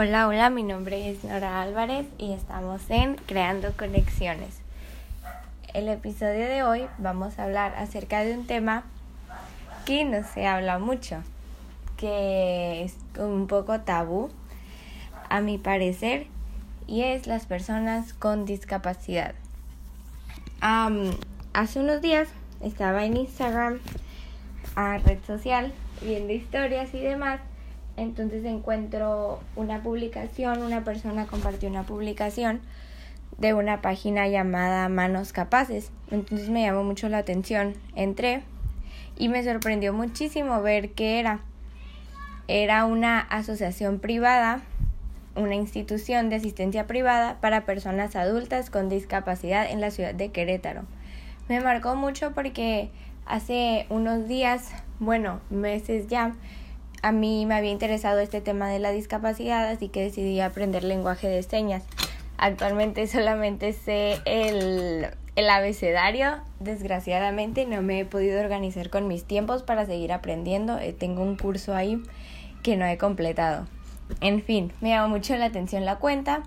Hola, hola, mi nombre es Nora Álvarez y estamos en Creando Conexiones. El episodio de hoy vamos a hablar acerca de un tema que no se habla mucho, que es un poco tabú, a mi parecer, y es las personas con discapacidad. hace unos días estaba en Instagram, a red social, viendo historias y demás, entonces encuentro una publicación, una persona compartió una publicación de una página llamada Manos Capaces. Entonces me llamó mucho la atención. Entré y me sorprendió muchísimo ver que era. Era una asociación privada, una institución de asistencia privada para personas adultas con discapacidad en la ciudad de Querétaro. Me marcó mucho porque hace unos días, bueno, meses ya, a mí me había interesado este tema de la discapacidad, así que decidí aprender lenguaje de señas. Actualmente solamente sé el, el abecedario, desgraciadamente no me he podido organizar con mis tiempos para seguir aprendiendo. Eh, tengo un curso ahí que no he completado. En fin, me llama mucho la atención la cuenta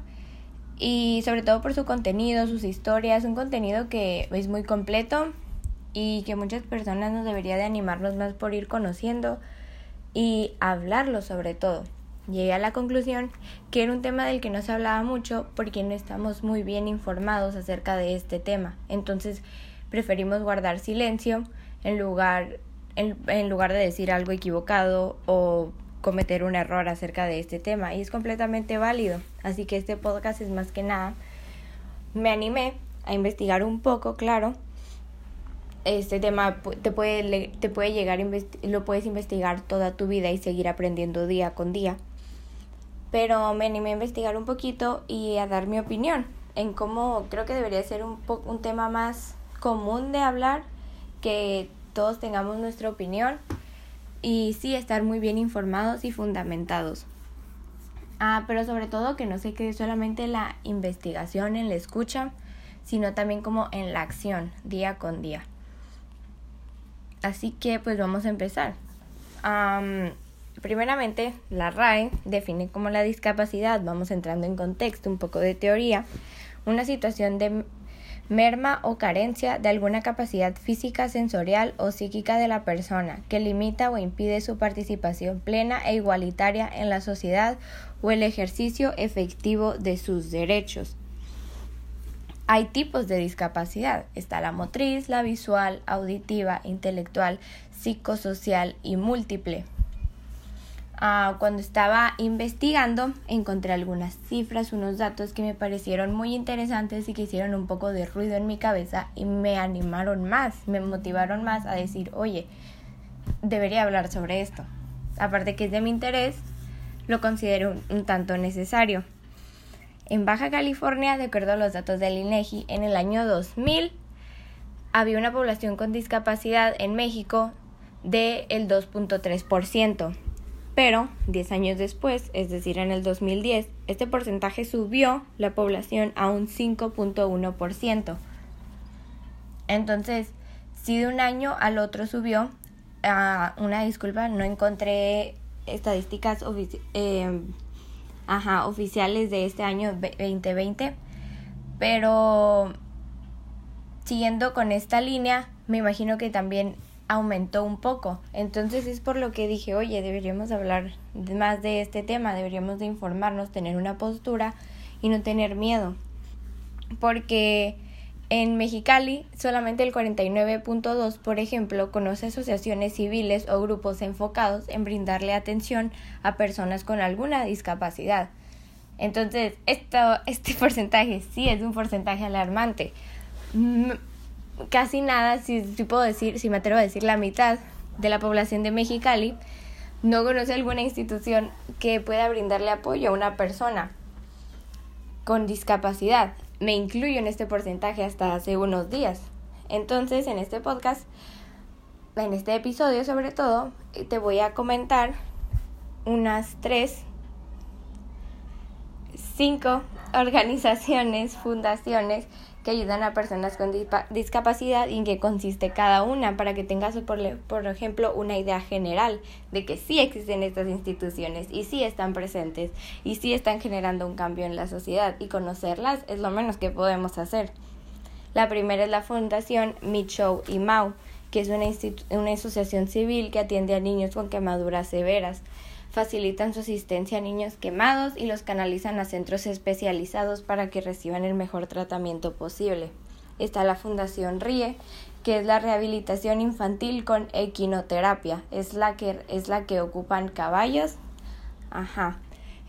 y sobre todo por su contenido, sus historias, un contenido que es muy completo y que muchas personas nos debería de animarnos más por ir conociendo y hablarlo sobre todo. Llegué a la conclusión que era un tema del que no se hablaba mucho porque no estamos muy bien informados acerca de este tema. Entonces preferimos guardar silencio en lugar, en, lugar de decir algo equivocado o cometer un error acerca de este tema. Y es completamente válido. Así que este podcast es más que nada. Me animé a investigar un poco, claro, este tema te puede, te puede llegar, lo puedes investigar toda tu vida y seguir aprendiendo día con día. Pero me animé a investigar un poquito y a dar mi opinión en cómo creo que debería ser un, un tema más común de hablar, que todos tengamos nuestra opinión y sí estar muy bien informados y fundamentados. Ah, pero sobre todo que no se quede solamente la investigación, en la escucha, sino también como en la acción, día con día. Así que pues vamos a empezar. primeramente, la RAE define como la discapacidad, vamos entrando en contexto, un poco de teoría, una situación de merma o carencia de alguna capacidad física, sensorial o psíquica de la persona que limita o impide su participación plena e igualitaria en la sociedad o el ejercicio efectivo de sus derechos. Hay tipos de discapacidad. Está la motriz, la visual, auditiva, intelectual, psicosocial y múltiple. Ah, cuando estaba investigando encontré algunas cifras, unos datos que me parecieron muy interesantes y que hicieron un poco de ruido en mi cabeza y me animaron más, me motivaron más a decir, oye, debería hablar sobre esto. Aparte que es de mi interés, lo considero un tanto necesario. En Baja California, de acuerdo a los datos del INEGI, en el año 2000 había una población con discapacidad en México del 2.3%. Pero 10 años después, es decir, en el 2010, este porcentaje subió la población a un 5.1%. Entonces, si de un año al otro subió, a una disculpa, no encontré estadísticas eh, ajá, oficiales de este año 2020. Pero siguiendo con esta línea, me imagino que también aumentó un poco. Entonces es por lo que dije, oye, deberíamos hablar más de este tema, deberíamos de informarnos, tener una postura y no tener miedo. Porque en Mexicali, solamente el 49.2, por ejemplo, conoce asociaciones civiles o grupos enfocados en brindarle atención a personas con alguna discapacidad. Entonces, esto, este porcentaje sí es un porcentaje alarmante. Casi nada, si, si puedo decir, si me atrevo a decir la mitad de la población de Mexicali, no conoce alguna institución que pueda brindarle apoyo a una persona con discapacidad me incluyo en este porcentaje hasta hace unos días. Entonces, en este podcast, en este episodio sobre todo, te voy a comentar unas tres cinco organizaciones, fundaciones que ayudan a personas con discapacidad y en qué consiste cada una para que tengas, por, por ejemplo, una idea general de que sí existen estas instituciones y sí están presentes y sí están generando un cambio en la sociedad y conocerlas es lo menos que podemos hacer. La primera es la Fundación Michow y Mau, que es una, una asociación civil que atiende a niños con quemaduras severas facilitan su asistencia a niños quemados y los canalizan a centros especializados para que reciban el mejor tratamiento posible. Está la Fundación RIE, que es la rehabilitación infantil con equinoterapia. Es la que, es la que ocupan caballos. Ajá.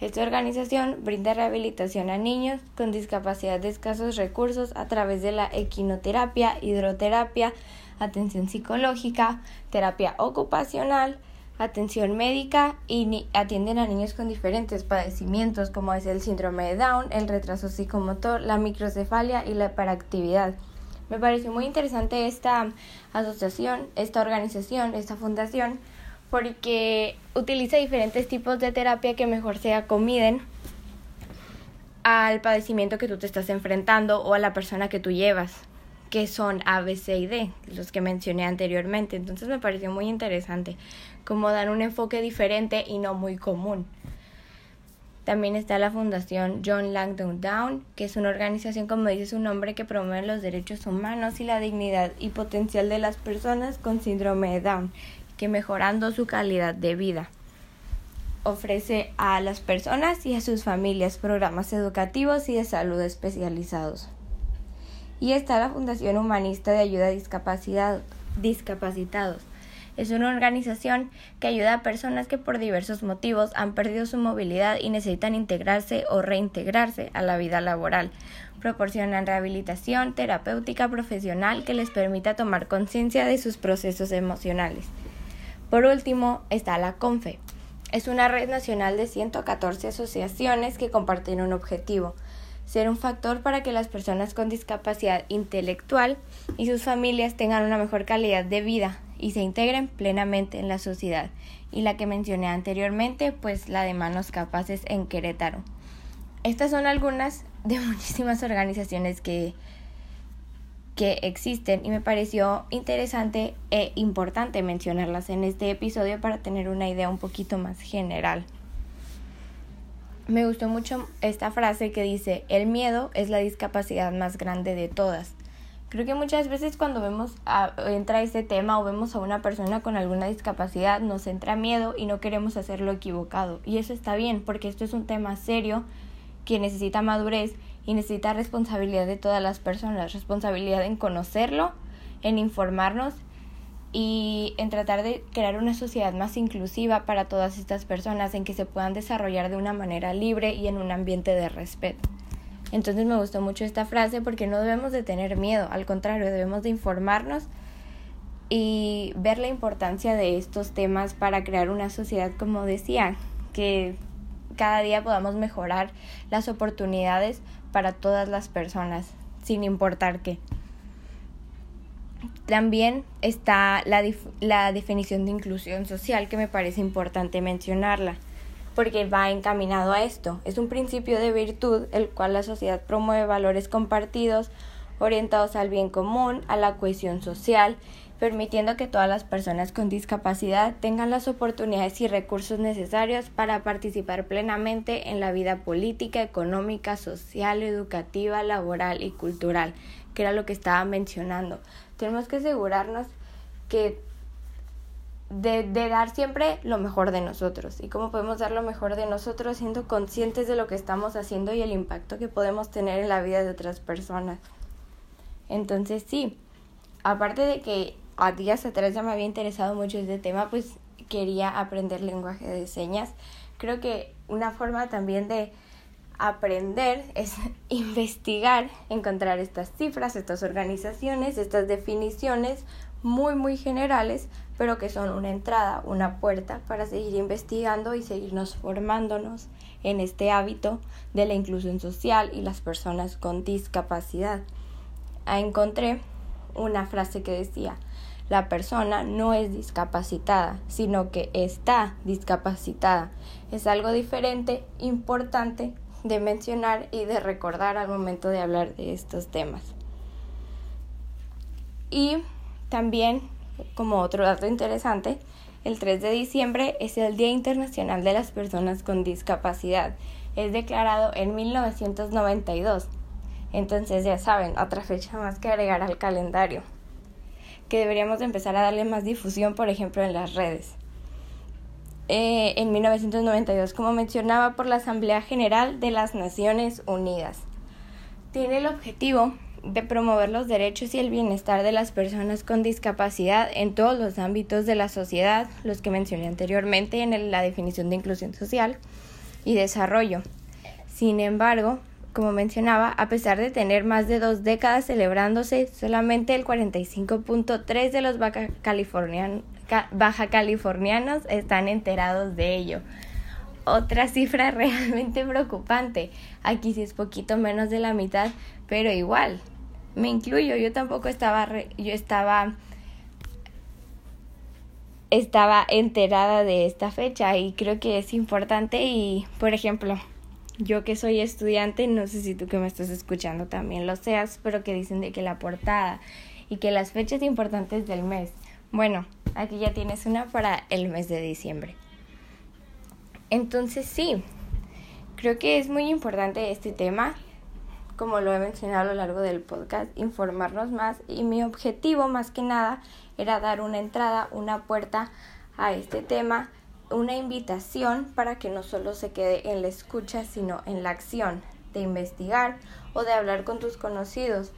Esta organización brinda rehabilitación a niños con discapacidad de escasos recursos a través de la equinoterapia, hidroterapia, atención psicológica, terapia ocupacional, atención médica y atienden a niños con diferentes padecimientos como es el síndrome de Down, el retraso psicomotor, la microcefalia y la hiperactividad. Me pareció muy interesante esta asociación, esta organización, esta fundación, porque utiliza diferentes tipos de terapia que mejor se acomiden al padecimiento que tú te estás enfrentando o a la persona que tú llevas que son A, B, C y D, los que mencioné anteriormente. Entonces me pareció muy interesante como dar un enfoque diferente y no muy común. También está la Fundación John Langdon Down, que es una organización, como dice su nombre, que promueve los derechos humanos y la dignidad y potencial de las personas con síndrome de Down, que mejorando su calidad de vida ofrece a las personas y a sus familias programas educativos y de salud especializados y está la Fundación Humanista de Ayuda a Discapacitados. Es una organización que ayuda a personas que por diversos motivos han perdido su movilidad y necesitan integrarse o reintegrarse a la vida laboral. Proporcionan rehabilitación terapéutica profesional que les permita tomar conciencia de sus procesos emocionales. Por último, está la CONFE. Es una red nacional de 114 asociaciones que comparten un objetivo, ser un factor para que las personas con discapacidad intelectual y sus familias tengan una mejor calidad de vida y se integren plenamente en la sociedad. Y la que mencioné anteriormente, pues la de manos capaces en Querétaro. Estas son algunas de muchísimas organizaciones que, que existen y me pareció interesante e importante mencionarlas en este episodio para tener una idea un poquito más general me gustó mucho esta frase que dice, el miedo es la discapacidad más grande de todas. Creo que muchas veces cuando vemos a, entra este tema o vemos a una persona con alguna discapacidad nos entra miedo y no queremos hacerlo equivocado. Y eso está bien porque esto es un tema serio que necesita madurez y necesita responsabilidad de todas las personas, responsabilidad en conocerlo, en informarnos y en tratar de crear una sociedad más inclusiva para todas estas personas, en que se puedan desarrollar de una manera libre y en un ambiente de respeto. Entonces me gustó mucho esta frase porque no debemos de tener miedo, al contrario, debemos de informarnos y ver la importancia de estos temas para crear una sociedad, como decía, que cada día podamos mejorar las oportunidades para todas las personas, sin importar qué. También está la, la definición de inclusión social que me parece importante mencionarla porque va encaminado a esto. Es un principio de virtud el cual la sociedad promueve valores compartidos orientados al bien común, a la cohesión social, permitiendo que todas las personas con discapacidad tengan las oportunidades y recursos necesarios para participar plenamente en la vida política, económica, social, educativa, laboral y cultural, que era lo que estaba mencionando tenemos que asegurarnos que de, dar siempre lo mejor de nosotros. ¿Y cómo podemos dar lo mejor de nosotros siendo conscientes de lo que estamos haciendo y el impacto que podemos tener en la vida de otras personas? Entonces sí, aparte de que a días atrás ya me había interesado mucho este tema, pues quería aprender lenguaje de señas. Creo que una forma también de aprender es investigar, encontrar estas cifras, estas organizaciones, estas definiciones muy muy generales, pero que son una entrada, una puerta para seguir investigando y seguirnos formándonos en este hábito de la inclusión social y las personas con discapacidad. encontré una frase que decía, la persona no es discapacitada, sino que está discapacitada. Es algo diferente, importante, de mencionar y de recordar al momento de hablar de estos temas. Y también, como otro dato interesante, el 3 de diciembre es el Día Internacional de las Personas con Discapacidad. Es declarado en 1992. Entonces ya saben, otra fecha más que agregar al calendario. Que deberíamos empezar a darle más difusión, por ejemplo, en las redes. Eh, en 1992, como mencionaba, por la Asamblea General de las Naciones Unidas. Tiene el objetivo de promover los derechos y el bienestar de las personas con discapacidad en todos los ámbitos de la sociedad, los que mencioné anteriormente en la definición de inclusión social y desarrollo. Sin embargo, como mencionaba, a pesar de tener más de dos décadas celebrándose, solamente el 45.3 de los baja, baja californianos están enterados de ello. Otra cifra realmente preocupante. Aquí sí es poquito menos de la mitad, pero igual, me incluyo, yo tampoco estaba, yo estaba, estaba enterada de esta fecha y creo que es importante y, por ejemplo, yo que soy estudiante, no sé si tú que me estás escuchando también lo seas, pero que dicen de que la portada y que las fechas importantes del mes. Bueno, aquí ya tienes una para el mes de diciembre. Entonces sí, creo que es muy importante este tema como lo he mencionado a lo largo del podcast, informarnos más y mi objetivo más que nada era dar una entrada, una puerta a este tema, una invitación para que no solo se quede en la escucha, sino en la acción de investigar o de hablar con tus conocidos.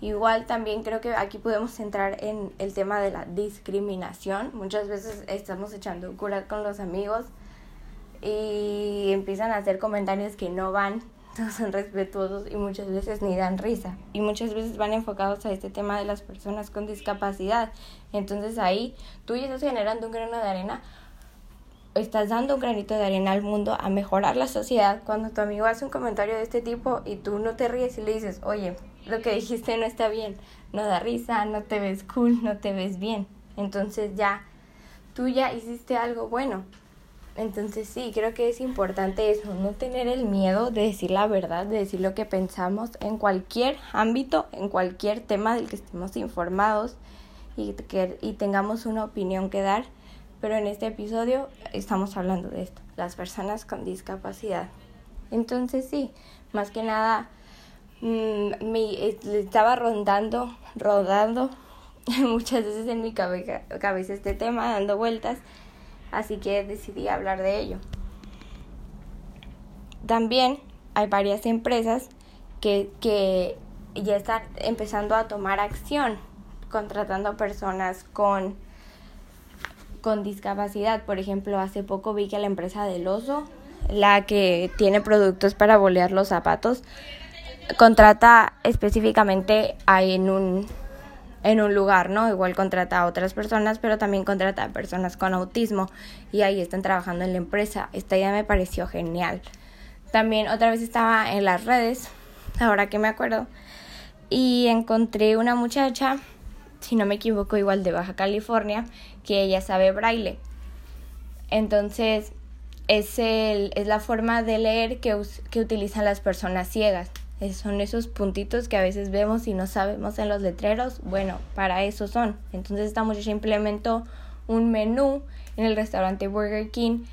Igual también creo que aquí podemos entrar en el tema de la discriminación. Muchas veces estamos echando curas con los amigos y empiezan a hacer comentarios que no van son respetuosos y muchas veces ni dan risa. Y muchas veces van enfocados a este tema de las personas con discapacidad. Entonces ahí tú ya estás generando un grano de arena, estás dando un granito de arena al mundo a mejorar la sociedad. Cuando tu amigo hace un comentario de este tipo y tú no te ríes y le dices, oye, lo que dijiste no está bien, no da risa, no te ves cool, no te ves bien. Entonces ya, tú ya hiciste algo bueno. Entonces sí, creo que es importante eso, no tener el miedo de decir la verdad, de decir lo que pensamos en cualquier ámbito, en cualquier tema del que estemos informados y, que, y tengamos una opinión que dar. Pero en este episodio estamos hablando de esto, las personas con discapacidad. Entonces sí, más que nada mm, me estaba rondando, rodando muchas veces en mi cabeza, cabeza este tema, dando vueltas así que decidí hablar de ello. También hay varias empresas que, que ya están empezando a tomar acción, contratando personas con, con discapacidad. Por ejemplo, hace poco vi que la empresa del oso, la que tiene productos para bolear los zapatos, contrata específicamente en un en un lugar, ¿no? Igual contrata a otras personas, pero también contrata a personas con autismo y ahí están trabajando en la empresa. Esta idea me pareció genial. También otra vez estaba en las redes, ahora que me acuerdo, y encontré una muchacha, si no me equivoco, igual de Baja California, que ella sabe braille. Entonces, es, el, es la forma de leer que, que utilizan las personas ciegas son esos puntitos que a veces vemos y no sabemos en los letreros. Bueno, para eso son. Entonces esta muchacha implementó un menú en el restaurante Burger King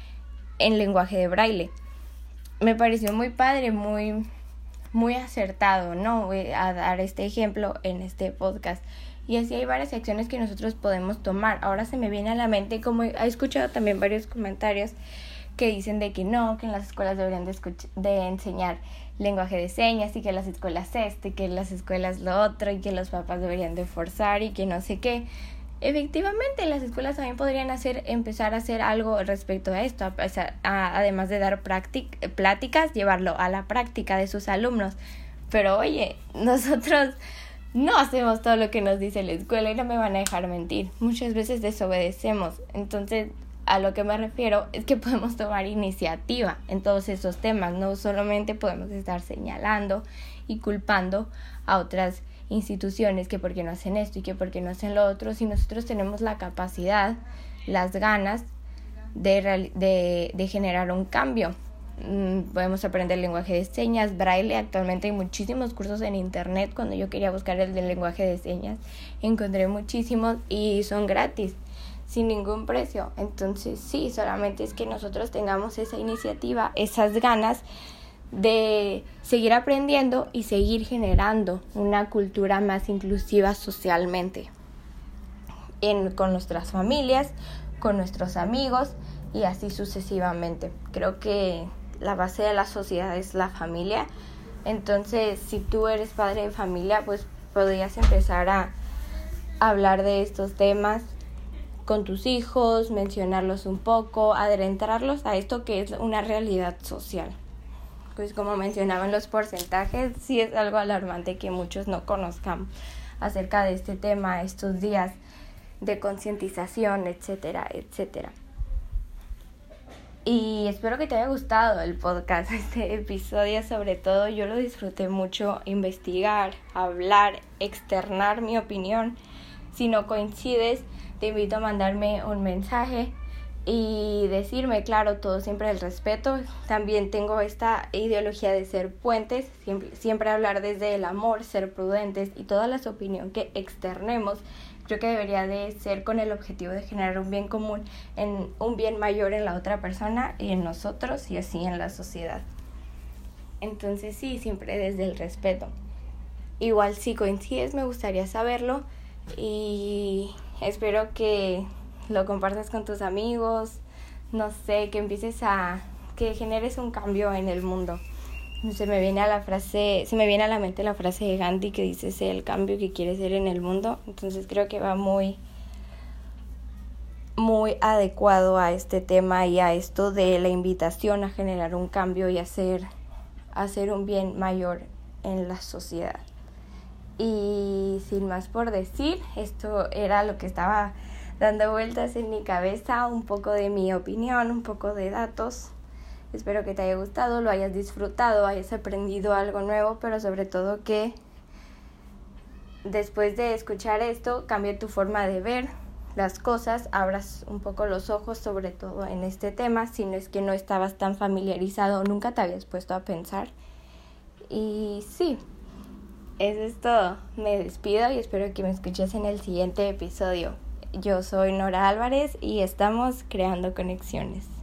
en lenguaje de braille. Me pareció muy padre, muy, muy acertado, ¿no? Voy a dar este ejemplo en este podcast. Y así hay varias acciones que nosotros podemos tomar. Ahora se me viene a la mente, como he escuchado también varios comentarios que dicen de que no, que en las escuelas deberían de, de enseñar lenguaje de señas y que las escuelas este, que las escuelas lo otro y que los papás deberían de forzar y que no sé qué. Efectivamente, las escuelas también podrían hacer, empezar a hacer algo respecto a esto, además de dar pláticas, llevarlo a la práctica de sus alumnos. Pero oye, nosotros no hacemos todo lo que nos dice la escuela y no me van a dejar mentir. Muchas veces desobedecemos. Entonces, a lo que me refiero es que podemos tomar iniciativa en todos esos temas, no solamente podemos estar señalando y culpando a otras instituciones que por qué no hacen esto y que por qué no hacen lo otro, si nosotros tenemos la capacidad, las ganas de, de, de generar un cambio. Mm, podemos aprender lenguaje de señas, braille. Actualmente hay muchísimos cursos en internet. Cuando yo quería buscar el del lenguaje de señas, encontré muchísimos y son gratis, sin ningún precio. Entonces, sí, solamente es que nosotros tengamos esa iniciativa, esas ganas de seguir aprendiendo y seguir generando una cultura más inclusiva socialmente en, con nuestras familias, con nuestros amigos y así sucesivamente. Creo que la base de la sociedad es la familia. Entonces, si tú eres padre de familia, pues podrías empezar a hablar de estos temas con tus hijos, mencionarlos un poco, adentrarlos a esto que es una realidad social. Pues como mencionaban los porcentajes, sí es algo alarmante que muchos no conozcan acerca de este tema estos días de concientización, etcétera, etcétera. Y espero que te haya gustado el podcast, este episodio sobre todo. Yo lo disfruté mucho investigar, hablar, externar mi opinión. Si no coincides, te invito a mandarme un mensaje y decirme, claro, todo siempre el respeto. También tengo esta ideología de ser puentes, siempre, siempre hablar desde el amor, ser prudentes y todas las opiniones que externemos creo que debería de ser con el objetivo de generar un bien común, en un bien mayor en la otra persona y en nosotros y así en la sociedad. Entonces sí, siempre desde el respeto. Igual si coincides me gustaría saberlo y espero que lo compartas con tus amigos, no sé, que empieces a que generes un cambio en el mundo se me viene a la frase, se me viene a la mente la frase de Gandhi que dice sé el cambio que quieres ser en el mundo. Entonces creo que va muy muy adecuado a este tema y a esto de la invitación a generar un cambio y hacer hacer un bien mayor en la sociedad. Y sin más por decir, esto era lo que estaba dando vueltas en mi cabeza, un poco de mi opinión, un poco de datos Espero que te haya gustado, lo hayas disfrutado, hayas aprendido algo nuevo, pero sobre todo que después de escuchar esto cambie tu forma de ver las cosas, abras un poco los ojos sobre todo en este tema, si no es que no estabas tan familiarizado nunca te habías puesto a pensar. Y sí, eso es todo. Me despido y espero que me escuches en el siguiente episodio. Yo soy Nora Álvarez y estamos creando conexiones.